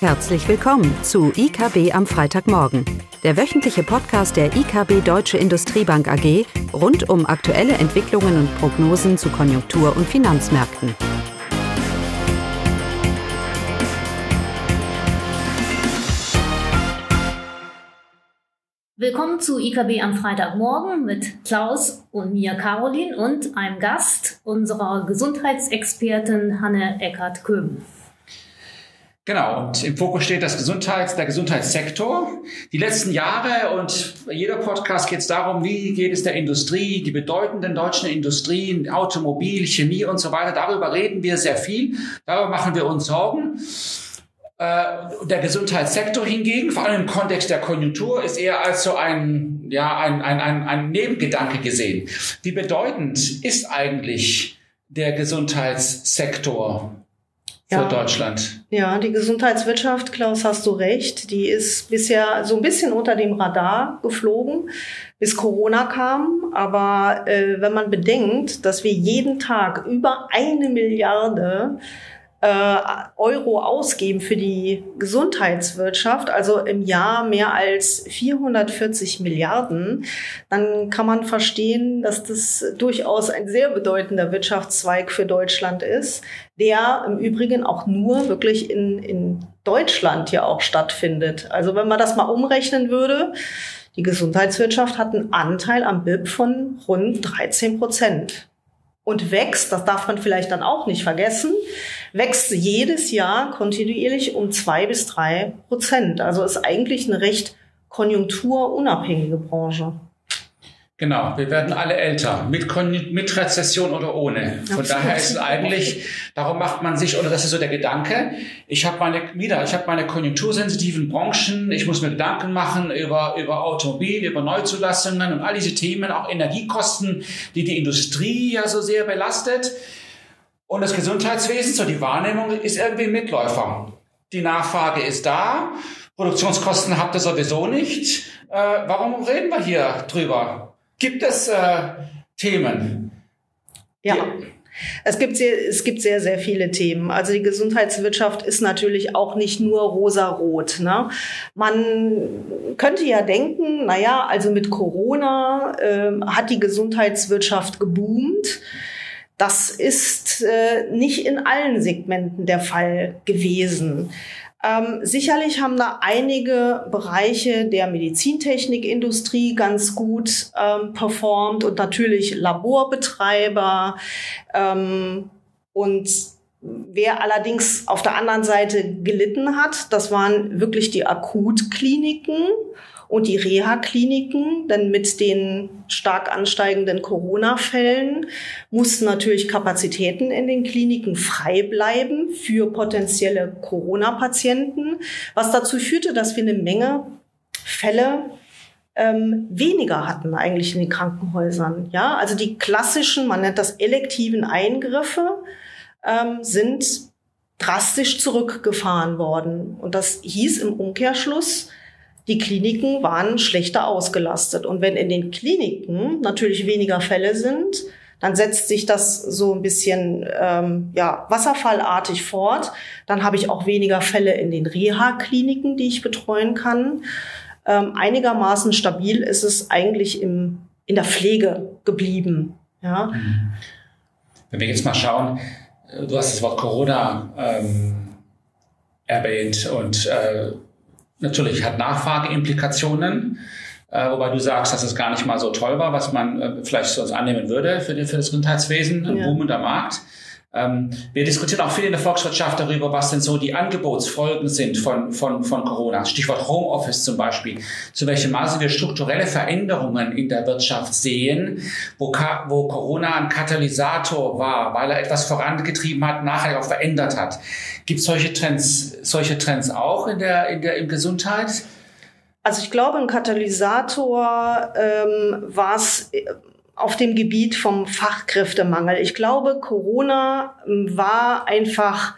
Herzlich willkommen zu IKB am Freitagmorgen, der wöchentliche Podcast der IKB Deutsche Industriebank AG rund um aktuelle Entwicklungen und Prognosen zu Konjunktur- und Finanzmärkten. Willkommen zu IKB am Freitagmorgen mit Klaus und mir Caroline und einem Gast, unserer Gesundheitsexpertin Hanne Eckert-Köben. Genau, und im Fokus steht das Gesundheits-, der Gesundheitssektor. Die letzten Jahre und jeder Podcast geht es darum, wie geht es der Industrie, die bedeutenden deutschen Industrien, Automobil, Chemie und so weiter. Darüber reden wir sehr viel. Darüber machen wir uns Sorgen. Äh, der Gesundheitssektor hingegen, vor allem im Kontext der Konjunktur, ist eher als so ein, ja, ein, ein, ein, ein Nebengedanke gesehen. Wie bedeutend ist eigentlich der Gesundheitssektor für ja. Deutschland. Ja, die Gesundheitswirtschaft, Klaus, hast du recht, die ist bisher so ein bisschen unter dem Radar geflogen, bis Corona kam. Aber äh, wenn man bedenkt, dass wir jeden Tag über eine Milliarde äh, Euro ausgeben für die Gesundheitswirtschaft, also im Jahr mehr als 440 Milliarden, dann kann man verstehen, dass das durchaus ein sehr bedeutender Wirtschaftszweig für Deutschland ist, der im Übrigen auch nur wirklich in, in Deutschland ja auch stattfindet. Also wenn man das mal umrechnen würde, die Gesundheitswirtschaft hat einen Anteil am BIP von rund 13 Prozent und wächst, das darf man vielleicht dann auch nicht vergessen, wächst jedes Jahr kontinuierlich um zwei bis drei Prozent. Also ist eigentlich eine recht konjunkturunabhängige Branche. Genau, wir werden alle älter, mit, mit Rezession oder ohne. Von Absolut. daher ist es eigentlich, darum macht man sich, oder das ist so der Gedanke, ich habe meine, wieder, ich habe meine konjunktursensitiven Branchen, ich muss mir Gedanken machen über, über Automobil, über Neuzulassungen und all diese Themen, auch Energiekosten, die die Industrie ja so sehr belastet. Und das Gesundheitswesen, so die Wahrnehmung, ist irgendwie ein Mitläufer. Die Nachfrage ist da, Produktionskosten habt ihr sowieso nicht. Äh, warum reden wir hier drüber? Gibt es äh, Themen? Ja. Es gibt, sehr, es gibt sehr, sehr viele Themen. Also die Gesundheitswirtschaft ist natürlich auch nicht nur rosa-rot. Ne? Man könnte ja denken, naja, also mit Corona äh, hat die Gesundheitswirtschaft geboomt. Das ist äh, nicht in allen Segmenten der Fall gewesen. Ähm, sicherlich haben da einige Bereiche der Medizintechnikindustrie ganz gut ähm, performt und natürlich Laborbetreiber. Ähm, und wer allerdings auf der anderen Seite gelitten hat, das waren wirklich die Akutkliniken und die Reha-Kliniken, denn mit den stark ansteigenden Corona-Fällen mussten natürlich Kapazitäten in den Kliniken frei bleiben für potenzielle Corona-Patienten, was dazu führte, dass wir eine Menge Fälle ähm, weniger hatten eigentlich in den Krankenhäusern. Ja, also die klassischen, man nennt das elektiven Eingriffe, ähm, sind drastisch zurückgefahren worden. Und das hieß im Umkehrschluss, die Kliniken waren schlechter ausgelastet. Und wenn in den Kliniken natürlich weniger Fälle sind, dann setzt sich das so ein bisschen ähm, ja, wasserfallartig fort. Dann habe ich auch weniger Fälle in den Reha-Kliniken, die ich betreuen kann. Ähm, einigermaßen stabil ist es eigentlich im, in der Pflege geblieben. Ja. Mhm. Wenn wir jetzt mal schauen, äh, du hast das Wort Corona ähm, erwähnt und äh, Natürlich hat Nachfrageimplikationen, äh, wobei du sagst, dass es gar nicht mal so toll war, was man äh, vielleicht sonst annehmen würde für, die, für das Gesundheitswesen, ein ja. boomender Markt. Ähm, wir diskutieren auch viel in der Volkswirtschaft darüber, was denn so die Angebotsfolgen sind von, von, von Corona. Stichwort Homeoffice zum Beispiel. Zu welchem Maße wir strukturelle Veränderungen in der Wirtschaft sehen, wo, wo Corona ein Katalysator war, weil er etwas vorangetrieben hat, nachher auch verändert hat. Gibt es solche Trends, solche Trends auch in der, in der, in Gesundheit? Also ich glaube, ein Katalysator ähm, war es auf dem Gebiet vom Fachkräftemangel. Ich glaube, Corona ähm, war einfach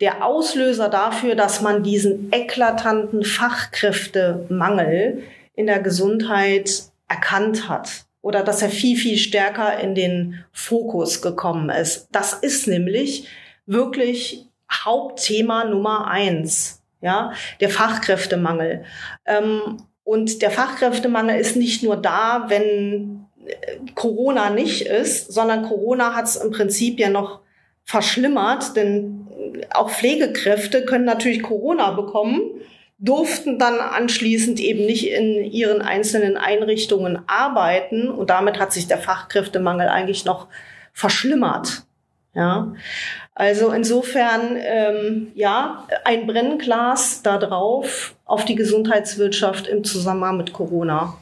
der Auslöser dafür, dass man diesen eklatanten Fachkräftemangel in der Gesundheit erkannt hat oder dass er viel, viel stärker in den Fokus gekommen ist. Das ist nämlich wirklich Hauptthema Nummer eins. ja, der Fachkräftemangel. Ähm, und der Fachkräftemangel ist nicht nur da, wenn Corona nicht ist, sondern Corona hat es im Prinzip ja noch verschlimmert, denn auch Pflegekräfte können natürlich Corona bekommen, durften dann anschließend eben nicht in ihren einzelnen Einrichtungen arbeiten und damit hat sich der Fachkräftemangel eigentlich noch verschlimmert. Ja, also insofern ähm, ja ein Brennglas da drauf auf die Gesundheitswirtschaft im Zusammenhang mit Corona.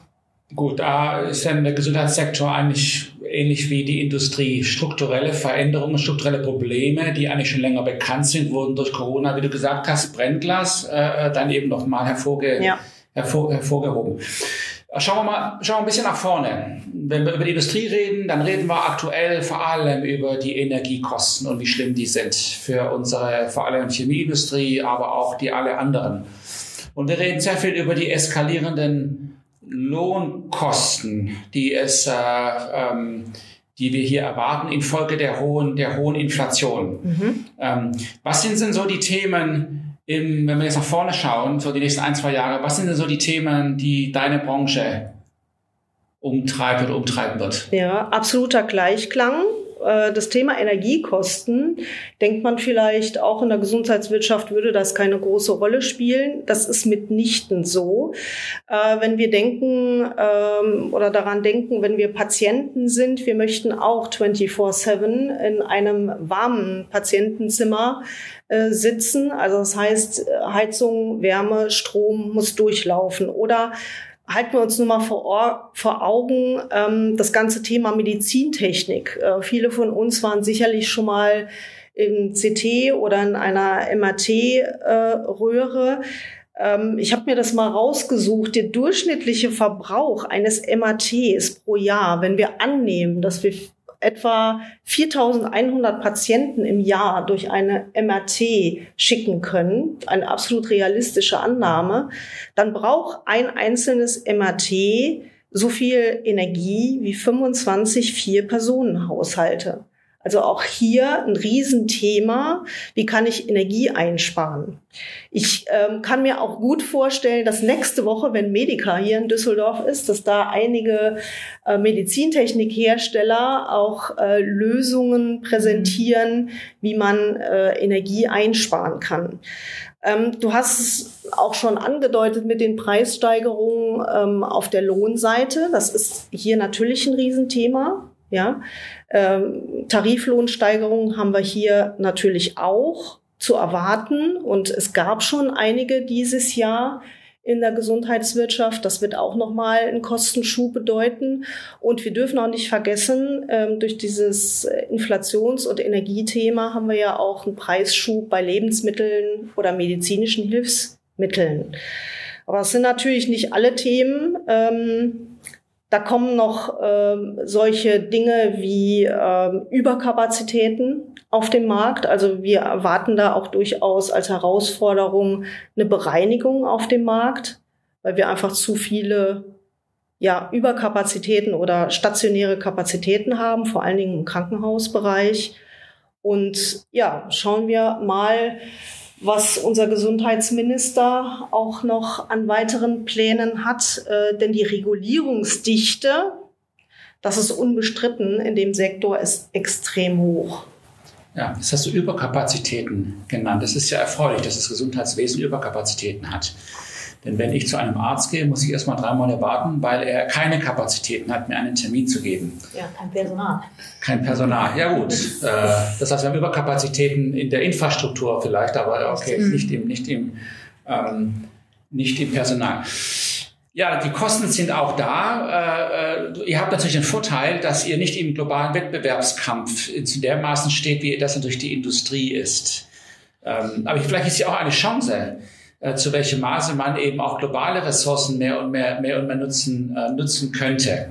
Gut, da ist dann der Gesundheitssektor eigentlich ähnlich wie die Industrie. Strukturelle Veränderungen, strukturelle Probleme, die eigentlich schon länger bekannt sind, wurden durch Corona, wie du gesagt hast, Brennglas äh, dann eben nochmal hervorge ja. hervor hervorgehoben. Schauen wir mal, schauen wir ein bisschen nach vorne. Wenn wir über die Industrie reden, dann reden wir aktuell vor allem über die Energiekosten und wie schlimm die sind für unsere, vor allem Chemieindustrie, aber auch die alle anderen. Und wir reden sehr viel über die eskalierenden Lohnkosten, die es, äh, ähm, die wir hier erwarten infolge der hohen, der hohen Inflation. Mhm. Ähm, was sind denn so die Themen, im, wenn wir jetzt nach vorne schauen, so die nächsten ein, zwei Jahre, was sind denn so die Themen, die deine Branche umtreibt oder umtreiben wird? Ja, absoluter Gleichklang. Äh, das Thema Energiekosten, denkt man vielleicht auch in der Gesundheitswirtschaft würde das keine große Rolle spielen. Das ist mitnichten so. Äh, wenn wir denken ähm, oder daran denken, wenn wir Patienten sind, wir möchten auch 24-7 in einem warmen Patientenzimmer äh, sitzen. Also das heißt, Heizung, Wärme, Strom muss durchlaufen. Oder halten wir uns nur mal vor, vor Augen ähm, das ganze Thema Medizintechnik. Äh, viele von uns waren sicherlich schon mal im CT oder in einer MRT-Röhre. Äh, ähm, ich habe mir das mal rausgesucht. Der durchschnittliche Verbrauch eines MRTs pro Jahr, wenn wir annehmen, dass wir etwa 4100 Patienten im Jahr durch eine MRT schicken können, eine absolut realistische Annahme, dann braucht ein einzelnes MRT so viel Energie wie 25 Vier-Personen-Haushalte. Also auch hier ein Riesenthema. Wie kann ich Energie einsparen? Ich ähm, kann mir auch gut vorstellen, dass nächste Woche, wenn Medica hier in Düsseldorf ist, dass da einige äh, Medizintechnikhersteller auch äh, Lösungen präsentieren, wie man äh, Energie einsparen kann. Ähm, du hast es auch schon angedeutet mit den Preissteigerungen ähm, auf der Lohnseite. Das ist hier natürlich ein Riesenthema. Ja, ähm, Tariflohnsteigerungen haben wir hier natürlich auch zu erwarten und es gab schon einige dieses Jahr in der Gesundheitswirtschaft. Das wird auch nochmal einen Kostenschub bedeuten. Und wir dürfen auch nicht vergessen, ähm, durch dieses Inflations- und Energiethema haben wir ja auch einen Preisschub bei Lebensmitteln oder medizinischen Hilfsmitteln. Aber es sind natürlich nicht alle Themen. Da kommen noch ähm, solche Dinge wie ähm, Überkapazitäten auf dem Markt. Also wir erwarten da auch durchaus als Herausforderung eine Bereinigung auf dem Markt, weil wir einfach zu viele ja, Überkapazitäten oder stationäre Kapazitäten haben, vor allen Dingen im Krankenhausbereich. Und ja, schauen wir mal, was unser Gesundheitsminister auch noch an weiteren Plänen hat. Äh, denn die Regulierungsdichte, das ist unbestritten, in dem Sektor ist extrem hoch. Ja, das hast du Überkapazitäten genannt. Das ist ja erfreulich, dass das Gesundheitswesen Überkapazitäten hat. Denn wenn ich zu einem Arzt gehe, muss ich erstmal drei Monate warten, weil er keine Kapazitäten hat, mir einen Termin zu geben. Ja, kein Personal. Kein Personal, ja gut. Äh, das heißt, wir haben Überkapazitäten in der Infrastruktur vielleicht, aber okay, mhm. nicht im, nicht im, ähm, nicht im Personal. Ja, die Kosten sind auch da. Äh, ihr habt natürlich den Vorteil, dass ihr nicht im globalen Wettbewerbskampf in dermaßen steht, wie das natürlich die Industrie ist. Ähm, aber vielleicht ist ja auch eine Chance, äh, zu welchem Maße man eben auch globale Ressourcen mehr und mehr, mehr und mehr nutzen, äh, nutzen könnte,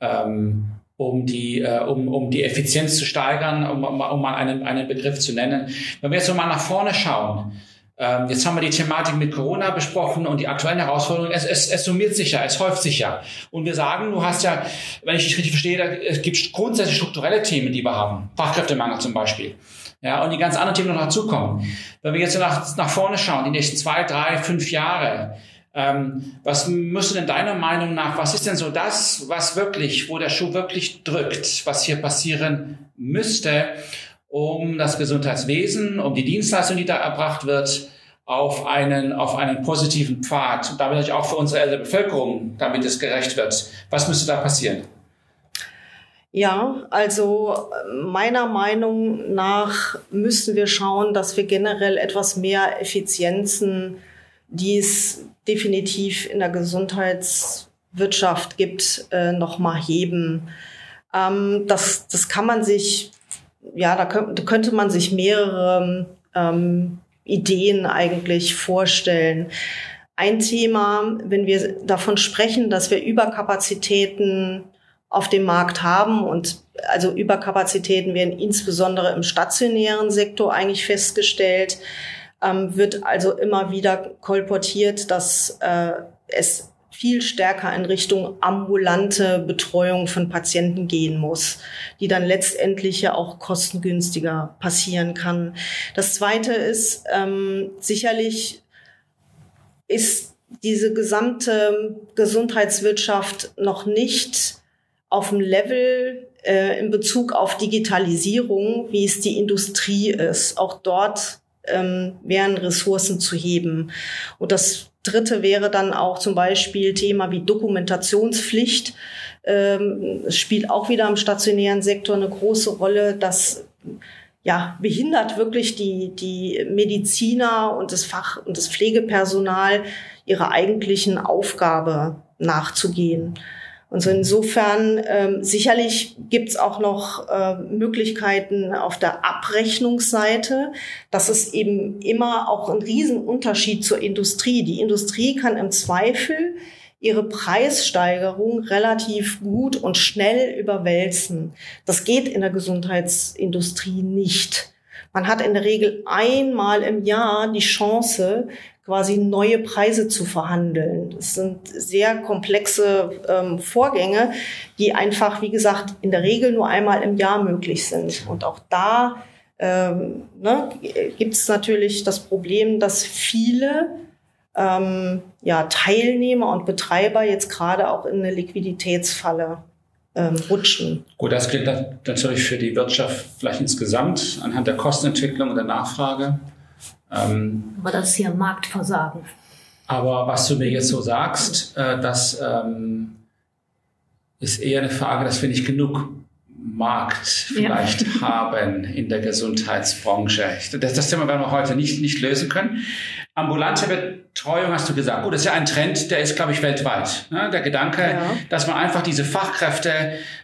ähm, um, die, äh, um, um die Effizienz zu steigern, um, um mal einen, einen Begriff zu nennen. Wenn wir jetzt so mal nach vorne schauen, Ähm, jetzt haben wir die Thematik mit Corona besprochen und die aktuellen Herausforderungen. Es, es, es summiert sich ja, es häuft sich ja. Und wir sagen, du hast ja, wenn ich dich richtig verstehe, da, es gibt grundsätzlich strukturelle Themen, die wir haben. Fachkräftemangel zum Beispiel. Ja, und die ganz anderen Themen noch dazukommen. Wenn wir jetzt nach, nach vorne schauen, die nächsten zwei, drei, fünf Jahre, ähm, was müsste denn deiner Meinung nach, was ist denn so das, was wirklich, wo der Schuh wirklich drückt, was hier passieren müsste, um das Gesundheitswesen, um die Dienstleistung, die da erbracht wird, auf einen, auf einen positiven Pfad und damit auch für unsere ältere Bevölkerung, damit es gerecht wird. Was müsste da passieren? Ja, also meiner Meinung nach müssen wir schauen, dass wir generell etwas mehr Effizienzen, die es definitiv in der Gesundheitswirtschaft gibt, äh, nochmal heben. Ähm, das, das kann man sich, ja, da könnte man sich mehrere ähm, Ideen eigentlich vorstellen. Ein Thema, wenn wir davon sprechen, dass wir Überkapazitäten auf dem Markt haben und also Überkapazitäten werden insbesondere im stationären Sektor eigentlich festgestellt, ähm, wird also immer wieder kolportiert, dass äh, es viel stärker in Richtung ambulante Betreuung von Patienten gehen muss, die dann letztendlich ja auch kostengünstiger passieren kann. Das Zweite ist ähm, sicherlich ist diese gesamte Gesundheitswirtschaft noch nicht auf dem Level äh, in Bezug auf Digitalisierung, wie es die Industrie ist. Auch dort ähm, wären Ressourcen zu heben. Und das Dritte wäre dann auch zum Beispiel Thema wie Dokumentationspflicht. Ähm, es spielt auch wieder im stationären Sektor eine große Rolle. Das ja, behindert wirklich die, die Mediziner und das Fach- und das Pflegepersonal ihrer eigentlichen Aufgabe nachzugehen. Und so insofern ähm, sicherlich gibt's auch noch äh, Möglichkeiten auf der Abrechnungsseite. Das ist eben immer auch ein Riesenunterschied zur Industrie. Die Industrie kann im Zweifel ihre Preissteigerung relativ gut und schnell überwälzen. Das geht in der Gesundheitsindustrie nicht. Man hat in der Regel einmal im Jahr die Chance, quasi neue Preise zu verhandeln. Das sind sehr komplexe ähm, Vorgänge, die einfach, wie gesagt, in der Regel nur einmal im Jahr möglich sind. Und auch da ähm, ne, gibt es natürlich das Problem, dass viele ähm, ja, Teilnehmer und Betreiber jetzt gerade auch in eine Liquiditätsfalle ähm, rutschen. Gut, das gilt natürlich für die Wirtschaft vielleicht insgesamt anhand der Kostenentwicklung und der Nachfrage. Ähm, aber das ist hier Marktversagen. Aber was du mir jetzt so sagst, äh, das ähm, ist eher eine Frage, dass wir nicht genug Markt vielleicht ja. haben in der Gesundheitsbranche. Das, das Thema werden wir heute nicht, nicht lösen können. Ambulante Betreuung hast du gesagt. Gut, das ist ja ein Trend, der ist, glaube ich, weltweit. Ne? Der Gedanke, ja. dass man einfach diese Fachkräfte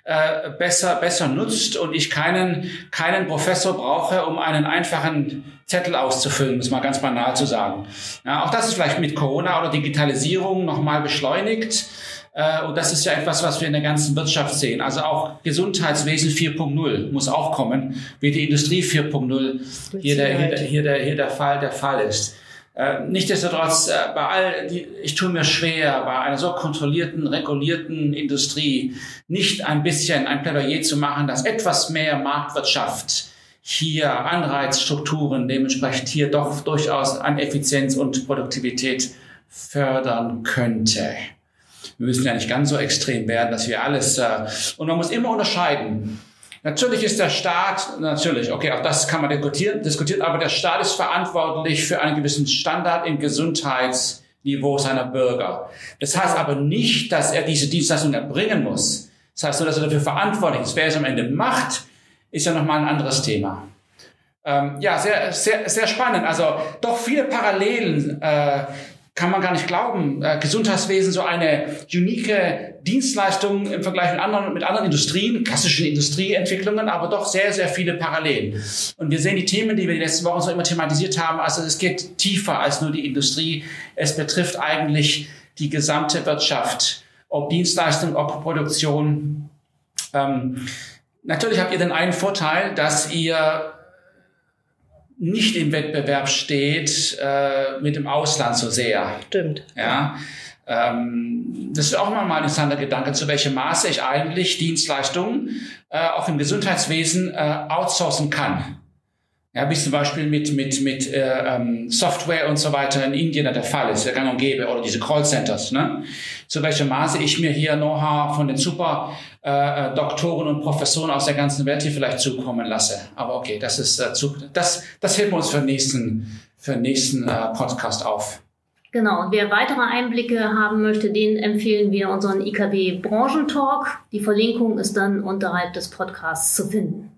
äh, besser, besser nutzt und ich keinen, keinen Professor brauche, um einen einfachen Zettel auszufüllen, muss man ganz banal zu sagen. Ja, auch das ist vielleicht mit Corona oder Digitalisierung nochmal beschleunigt. Äh, und das ist ja etwas, was wir in der ganzen Wirtschaft sehen. Also auch Gesundheitswesen 4.0 muss auch kommen, wie die Industrie 4.0 hier der, hier, der, hier, der, hier der Fall der Fall ist. Äh, Nichtsdestotrotz, äh, bei all, die, ich tue mir schwer, bei einer so kontrollierten, regulierten Industrie nicht ein bisschen ein Plädoyer zu machen, dass etwas mehr Marktwirtschaft hier Anreizstrukturen dementsprechend hier doch durchaus an Effizienz und Produktivität fördern könnte. Wir müssen ja nicht ganz so extrem werden, dass wir alles, äh, und man muss immer unterscheiden. Natürlich ist der Staat, natürlich, okay, auch das kann man diskutieren, diskutieren, aber der Staat ist verantwortlich für einen gewissen Standard im Gesundheitsniveau seiner Bürger. Das heißt aber nicht, dass er diese Dienstleistung erbringen muss. Das heißt nur, dass er dafür verantwortlich ist. Wer es am Ende macht, ist ja nochmal ein anderes Thema. Ähm, ja, sehr, sehr, sehr spannend. Also doch viele Parallelen äh, kann man gar nicht glauben. Äh, Gesundheitswesen so eine unique Dienstleistung im Vergleich mit anderen, mit anderen Industrien, klassischen Industrieentwicklungen, aber doch sehr, sehr viele Parallelen. Und wir sehen die Themen, die wir die letzten Wochen so immer thematisiert haben, also es geht tiefer als nur die Industrie. Es betrifft eigentlich die gesamte Wirtschaft, ob Dienstleistung, ob Produktion. Ähm, natürlich habt ihr den einen Vorteil, dass ihr nicht im Wettbewerb steht äh, mit dem Ausland so sehr. Stimmt. Ja. Ähm, das ist auch mal ein interessanter Gedanke, zu welchem Maße ich eigentlich Dienstleistungen äh, auch im Gesundheitswesen äh, outsourcen kann. Ja, wie zum Beispiel mit, mit, mit äh, ähm, Software und so weiter in Indien der Fall ist, der gang und gäbe, oder diese Callcenters. Ne? Zu welchem Maße ich mir hier Know-how von den super äh, äh, Doktoren und Professoren aus der ganzen Welt hier vielleicht zukommen lasse. Aber okay, das ist äh, zu, das, das heben wir uns für den nächsten, für den nächsten äh, Podcast auf. Genau, und wer weitere Einblicke haben möchte, den empfehlen wir unseren IKB Branchentalk. Die Verlinkung ist dann unterhalb des Podcasts zu finden.